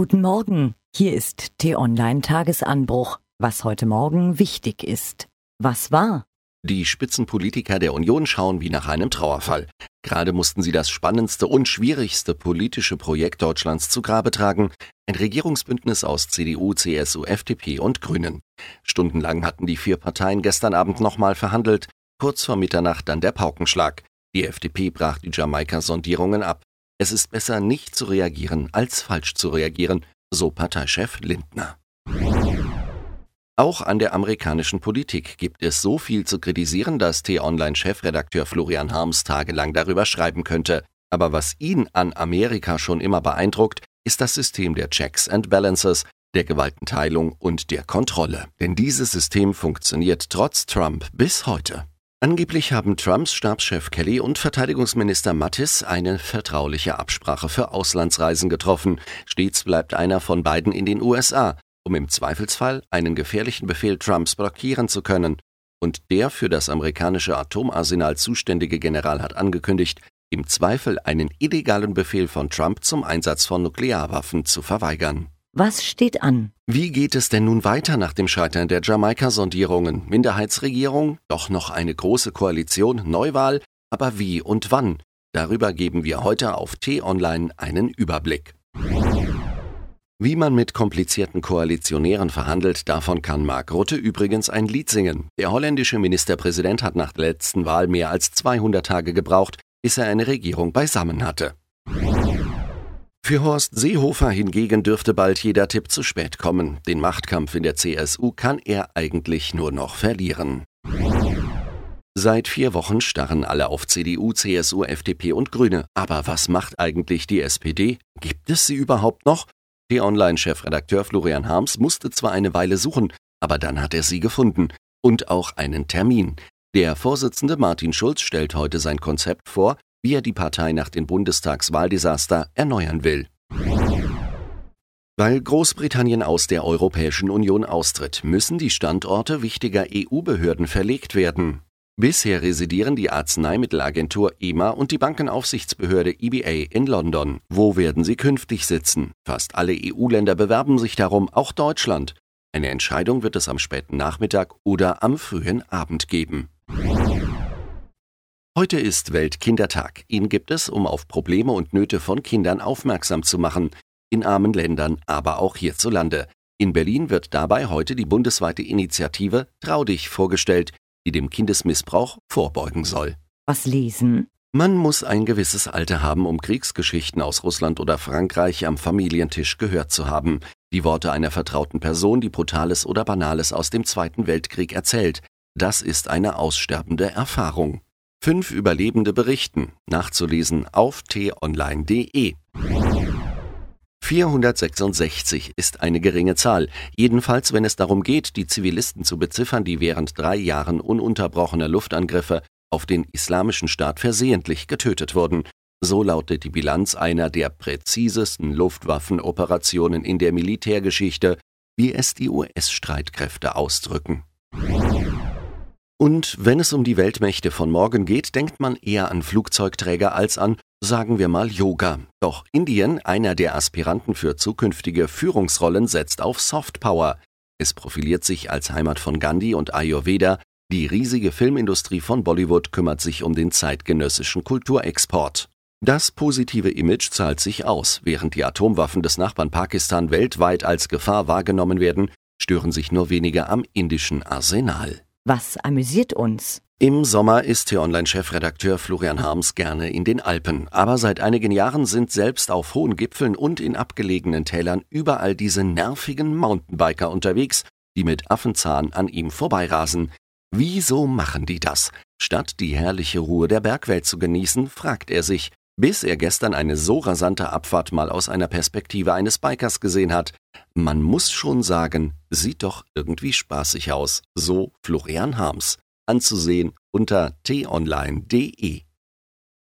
Guten Morgen, hier ist T-Online Tagesanbruch, was heute Morgen wichtig ist. Was war? Die Spitzenpolitiker der Union schauen wie nach einem Trauerfall. Gerade mussten sie das spannendste und schwierigste politische Projekt Deutschlands zu Grabe tragen, ein Regierungsbündnis aus CDU, CSU, FDP und Grünen. Stundenlang hatten die vier Parteien gestern Abend nochmal verhandelt, kurz vor Mitternacht dann der Paukenschlag. Die FDP brach die Jamaika-Sondierungen ab. Es ist besser, nicht zu reagieren, als falsch zu reagieren, so Parteichef Lindner. Auch an der amerikanischen Politik gibt es so viel zu kritisieren, dass T-Online-Chefredakteur Florian Harms tagelang darüber schreiben könnte. Aber was ihn an Amerika schon immer beeindruckt, ist das System der Checks and Balances, der Gewaltenteilung und der Kontrolle. Denn dieses System funktioniert trotz Trump bis heute. Angeblich haben Trumps Stabschef Kelly und Verteidigungsminister Mattis eine vertrauliche Absprache für Auslandsreisen getroffen. Stets bleibt einer von beiden in den USA, um im Zweifelsfall einen gefährlichen Befehl Trumps blockieren zu können. Und der für das amerikanische Atomarsenal zuständige General hat angekündigt, im Zweifel einen illegalen Befehl von Trump zum Einsatz von Nuklearwaffen zu verweigern. Was steht an? Wie geht es denn nun weiter nach dem Scheitern der Jamaika-Sondierungen? Minderheitsregierung, doch noch eine große Koalition, Neuwahl, aber wie und wann? Darüber geben wir heute auf T-Online einen Überblick. Wie man mit komplizierten Koalitionären verhandelt, davon kann Mark Rutte übrigens ein Lied singen. Der holländische Ministerpräsident hat nach der letzten Wahl mehr als 200 Tage gebraucht, bis er eine Regierung beisammen hatte. Für Horst Seehofer hingegen dürfte bald jeder Tipp zu spät kommen. Den Machtkampf in der CSU kann er eigentlich nur noch verlieren. Seit vier Wochen starren alle auf CDU, CSU, FDP und Grüne. Aber was macht eigentlich die SPD? Gibt es sie überhaupt noch? T-Online-Chefredakteur Florian Harms musste zwar eine Weile suchen, aber dann hat er sie gefunden. Und auch einen Termin. Der Vorsitzende Martin Schulz stellt heute sein Konzept vor, wie er die Partei nach dem Bundestagswahldesaster erneuern will. Weil Großbritannien aus der Europäischen Union austritt, müssen die Standorte wichtiger EU-Behörden verlegt werden. Bisher residieren die Arzneimittelagentur EMA und die Bankenaufsichtsbehörde EBA in London. Wo werden sie künftig sitzen? Fast alle EU-Länder bewerben sich darum, auch Deutschland. Eine Entscheidung wird es am späten Nachmittag oder am frühen Abend geben. Heute ist Weltkindertag. Ihn gibt es, um auf Probleme und Nöte von Kindern aufmerksam zu machen. In armen Ländern, aber auch hierzulande. In Berlin wird dabei heute die bundesweite Initiative Trau dich vorgestellt, die dem Kindesmissbrauch vorbeugen soll. Was lesen? Man muss ein gewisses Alter haben, um Kriegsgeschichten aus Russland oder Frankreich am Familientisch gehört zu haben. Die Worte einer vertrauten Person, die Brutales oder Banales aus dem Zweiten Weltkrieg erzählt. Das ist eine aussterbende Erfahrung. Fünf Überlebende berichten, nachzulesen auf t-online.de. 466 ist eine geringe Zahl, jedenfalls wenn es darum geht, die Zivilisten zu beziffern, die während drei Jahren ununterbrochener Luftangriffe auf den Islamischen Staat versehentlich getötet wurden. So lautet die Bilanz einer der präzisesten Luftwaffenoperationen in der Militärgeschichte, wie es die US-Streitkräfte ausdrücken. Und wenn es um die Weltmächte von morgen geht, denkt man eher an Flugzeugträger als an, sagen wir mal, Yoga. Doch Indien, einer der Aspiranten für zukünftige Führungsrollen, setzt auf Softpower. Es profiliert sich als Heimat von Gandhi und Ayurveda. Die riesige Filmindustrie von Bollywood kümmert sich um den zeitgenössischen Kulturexport. Das positive Image zahlt sich aus. Während die Atomwaffen des Nachbarn Pakistan weltweit als Gefahr wahrgenommen werden, stören sich nur wenige am indischen Arsenal. Was amüsiert uns? Im Sommer ist T-Online-Chefredakteur Florian Harms gerne in den Alpen. Aber seit einigen Jahren sind selbst auf hohen Gipfeln und in abgelegenen Tälern überall diese nervigen Mountainbiker unterwegs, die mit Affenzahn an ihm vorbeirasen. Wieso machen die das? Statt die herrliche Ruhe der Bergwelt zu genießen, fragt er sich, bis er gestern eine so rasante Abfahrt mal aus einer Perspektive eines Bikers gesehen hat. Man muss schon sagen, sieht doch irgendwie spaßig aus. So Florian Harms. Anzusehen unter t-online.de.